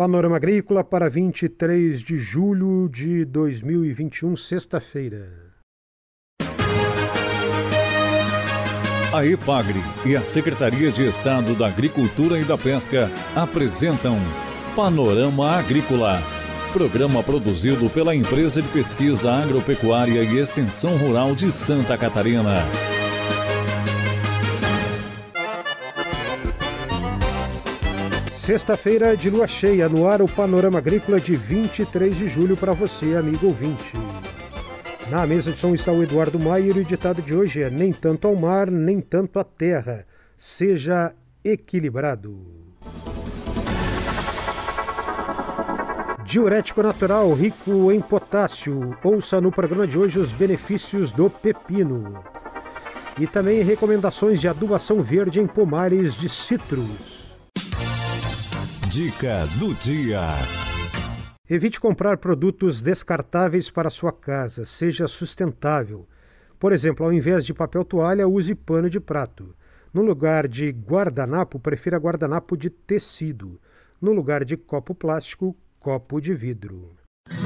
Panorama Agrícola para 23 de julho de 2021, sexta-feira. A EPAGRE e a Secretaria de Estado da Agricultura e da Pesca apresentam Panorama Agrícola, programa produzido pela Empresa de Pesquisa Agropecuária e Extensão Rural de Santa Catarina. Sexta-feira de lua cheia, no ar o Panorama Agrícola de 23 de julho para você, amigo ouvinte. Na mesa de som está o Eduardo Maier e o ditado de hoje é: Nem tanto ao mar, nem tanto à terra. Seja equilibrado. Diurético natural rico em potássio. Ouça no programa de hoje os benefícios do pepino. E também recomendações de adubação verde em pomares de citros. Dica do dia. Evite comprar produtos descartáveis para sua casa, seja sustentável. Por exemplo, ao invés de papel toalha, use pano de prato. No lugar de guardanapo, prefira guardanapo de tecido. No lugar de copo plástico, copo de vidro.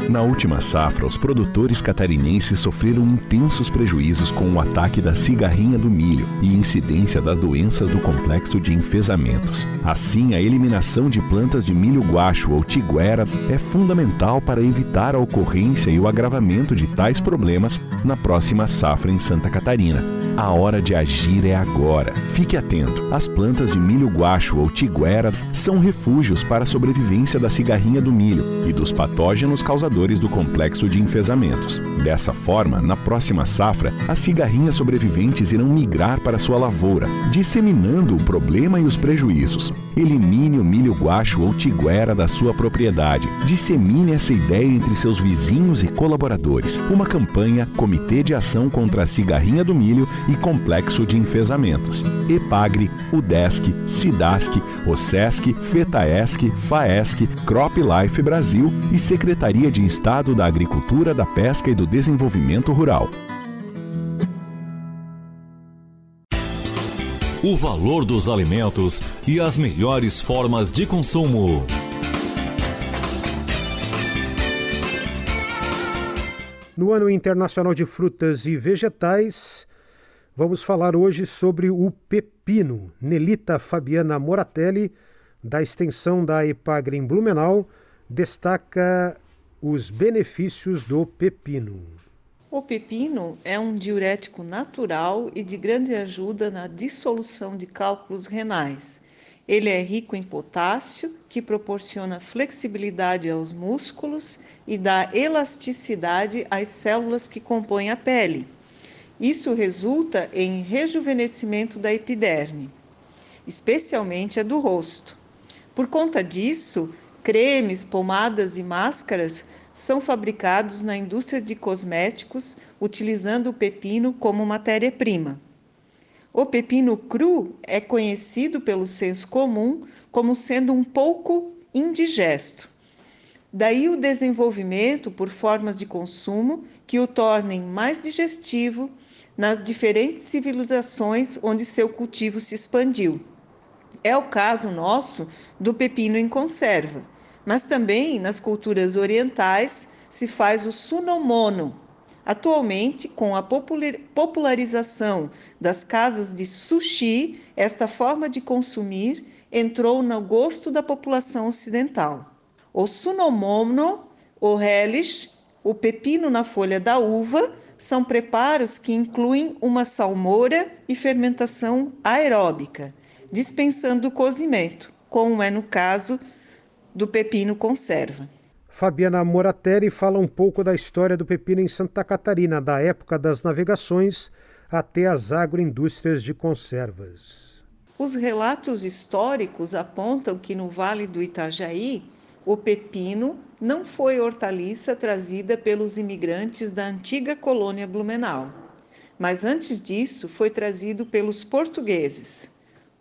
Na última safra, os produtores catarinenses sofreram intensos prejuízos com o ataque da cigarrinha do milho e incidência das doenças do complexo de enfesamentos. Assim, a eliminação de plantas de milho guacho ou tigueras é fundamental para evitar a ocorrência e o agravamento de tais problemas na próxima safra em Santa Catarina. A hora de agir é agora. Fique atento. As plantas de milho guacho ou tigueras são refúgios para a sobrevivência da cigarrinha do milho e dos patógenos causadores do complexo de enfesamentos. Dessa forma, na próxima safra, as cigarrinhas sobreviventes irão migrar para sua lavoura, disseminando o problema e os prejuízos. Elimine o milho guacho ou tiguera da sua propriedade. Dissemine essa ideia entre seus vizinhos e colaboradores. Uma campanha Comitê de Ação contra a Cigarrinha do Milho e Complexo de Enfesamentos. EPAGRE, UDESC, SIDASC, OSESC, FETAESC, FAESC, Crop Life Brasil e Secretaria de Estado da Agricultura, da Pesca e do Desenvolvimento Rural. O valor dos alimentos e as melhores formas de consumo. No Ano Internacional de Frutas e Vegetais, vamos falar hoje sobre o pepino. Nelita Fabiana Moratelli, da extensão da Epagre em Blumenau, destaca os benefícios do pepino. O pepino é um diurético natural e de grande ajuda na dissolução de cálculos renais. Ele é rico em potássio, que proporciona flexibilidade aos músculos e dá elasticidade às células que compõem a pele. Isso resulta em rejuvenescimento da epiderme, especialmente a do rosto. Por conta disso, cremes, pomadas e máscaras são fabricados na indústria de cosméticos utilizando o pepino como matéria-prima. O pepino cru é conhecido pelo senso comum como sendo um pouco indigesto. Daí o desenvolvimento por formas de consumo que o tornem mais digestivo nas diferentes civilizações onde seu cultivo se expandiu. É o caso nosso do pepino em conserva, mas também nas culturas orientais se faz o sunomono. Atualmente, com a popularização das casas de sushi, esta forma de consumir entrou no gosto da população ocidental. O sunomono, o relish, o pepino na folha da uva são preparos que incluem uma salmoura e fermentação aeróbica, dispensando o cozimento, como é no caso do pepino conserva. Fabiana Moratelli fala um pouco da história do pepino em Santa Catarina, da época das navegações até as agroindústrias de conservas. Os relatos históricos apontam que no Vale do Itajaí, o pepino não foi hortaliça trazida pelos imigrantes da antiga colônia Blumenau, mas antes disso foi trazido pelos portugueses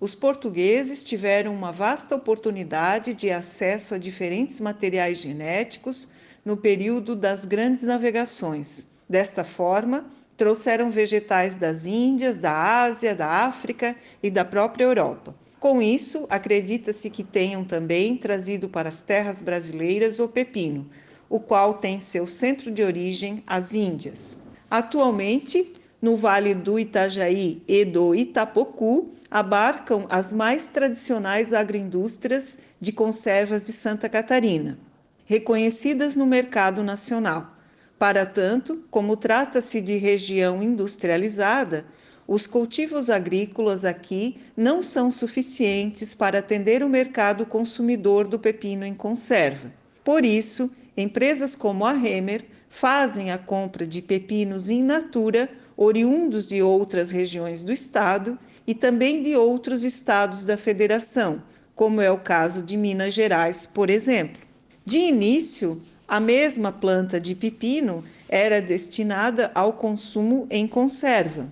os portugueses tiveram uma vasta oportunidade de acesso a diferentes materiais genéticos no período das grandes navegações. Desta forma, trouxeram vegetais das Índias, da Ásia, da África e da própria Europa. Com isso, acredita-se que tenham também trazido para as terras brasileiras o pepino, o qual tem seu centro de origem as Índias. Atualmente, no Vale do Itajaí e do Itapocu, abarcam as mais tradicionais agroindústrias de conservas de Santa Catarina, reconhecidas no mercado nacional. Para tanto, como trata-se de região industrializada, os cultivos agrícolas aqui não são suficientes para atender o mercado consumidor do pepino em conserva. Por isso, empresas como a Hemer fazem a compra de pepinos in natura oriundos de outras regiões do estado e também de outros estados da federação, como é o caso de Minas Gerais, por exemplo. De início, a mesma planta de pepino era destinada ao consumo em conserva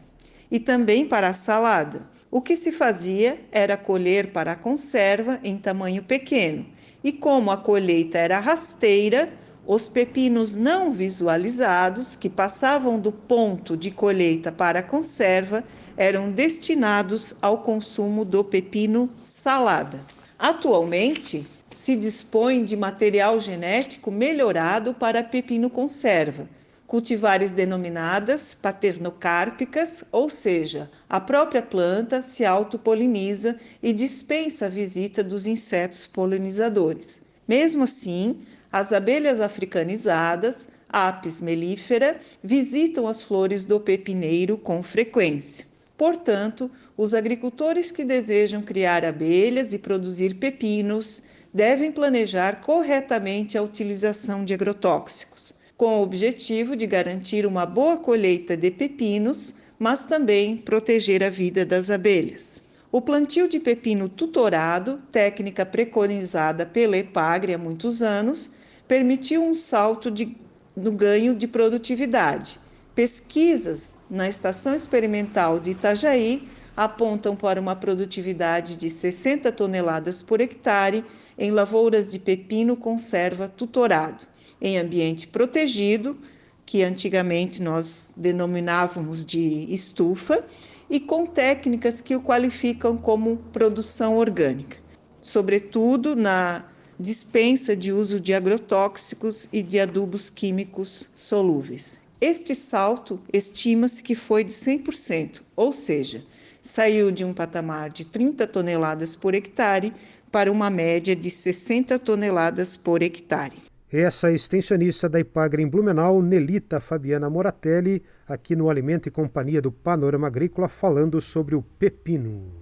e também para a salada. O que se fazia era colher para a conserva em tamanho pequeno, e como a colheita era rasteira, os pepinos não visualizados, que passavam do ponto de colheita para a conserva, eram destinados ao consumo do pepino salada. Atualmente, se dispõe de material genético melhorado para pepino conserva cultivares denominadas paternocárpicas, ou seja, a própria planta se autopoliniza e dispensa a visita dos insetos polinizadores. Mesmo assim, as abelhas africanizadas, Apis mellifera, visitam as flores do pepineiro com frequência. Portanto, os agricultores que desejam criar abelhas e produzir pepinos devem planejar corretamente a utilização de agrotóxicos com o objetivo de garantir uma boa colheita de pepinos, mas também proteger a vida das abelhas. O plantio de pepino tutorado, técnica preconizada pela EPAGRE há muitos anos, permitiu um salto de, no ganho de produtividade. Pesquisas na Estação Experimental de Itajaí apontam para uma produtividade de 60 toneladas por hectare em lavouras de pepino conserva tutorado em ambiente protegido, que antigamente nós denominávamos de estufa, e com técnicas que o qualificam como produção orgânica, sobretudo na dispensa de uso de agrotóxicos e de adubos químicos solúveis. Este salto estima-se que foi de 100%, ou seja, saiu de um patamar de 30 toneladas por hectare para uma média de 60 toneladas por hectare. Essa extensionista da Ipagre em Blumenau, Nelita Fabiana Moratelli, aqui no Alimento e Companhia do Panorama Agrícola, falando sobre o pepino.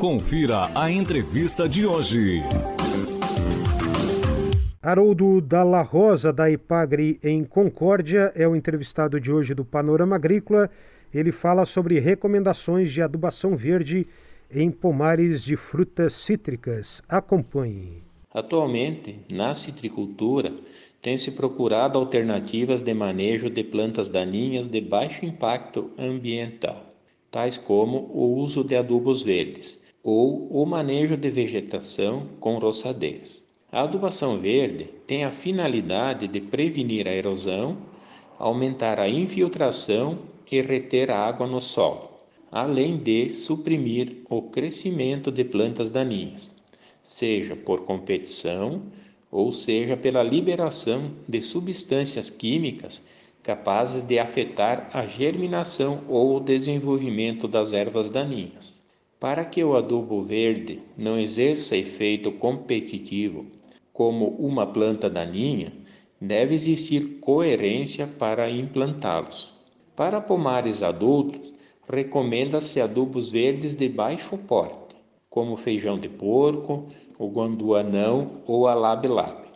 Confira a entrevista de hoje. Haroldo Dalla Rosa, da Ipagre em Concórdia, é o entrevistado de hoje do Panorama Agrícola. Ele fala sobre recomendações de adubação verde em pomares de frutas cítricas. Acompanhe. Atualmente, na citricultura, tem-se procurado alternativas de manejo de plantas daninhas de baixo impacto ambiental, tais como o uso de adubos verdes ou o manejo de vegetação com roçadeiras. A adubação verde tem a finalidade de prevenir a erosão, aumentar a infiltração e reter a água no solo além de suprimir o crescimento de plantas daninhas, seja por competição ou seja pela liberação de substâncias químicas capazes de afetar a germinação ou o desenvolvimento das ervas daninhas. Para que o adubo verde não exerça efeito competitivo como uma planta daninha, deve existir coerência para implantá-los. Para pomares adultos, recomenda-se adubos verdes de baixo porte, como feijão de porco, o guanduanão ou a labe-labe.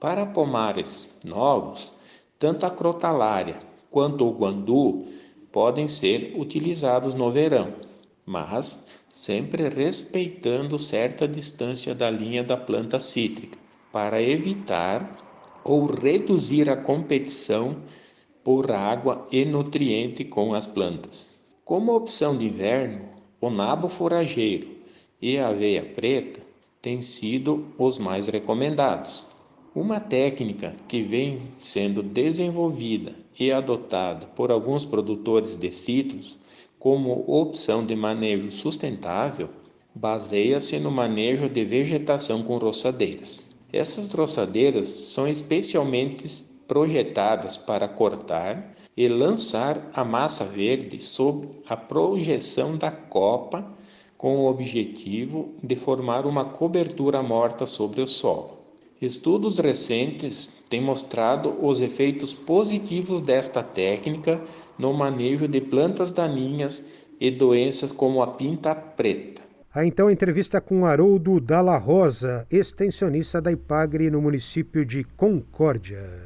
Para pomares novos, tanto a crotalária quanto o guandu podem ser utilizados no verão, mas sempre respeitando certa distância da linha da planta cítrica, para evitar ou reduzir a competição por água e nutriente com as plantas. Como opção de inverno, o nabo forageiro e a aveia preta têm sido os mais recomendados. Uma técnica que vem sendo desenvolvida e adotada por alguns produtores de citros como opção de manejo sustentável, baseia-se no manejo de vegetação com roçadeiras. Essas roçadeiras são especialmente projetadas para cortar e lançar a massa verde sob a projeção da copa com o objetivo de formar uma cobertura morta sobre o solo. Estudos recentes têm mostrado os efeitos positivos desta técnica no manejo de plantas daninhas e doenças como a pinta preta. A então entrevista com Haroldo Dalla Rosa, extensionista da IPAGRE no município de Concórdia.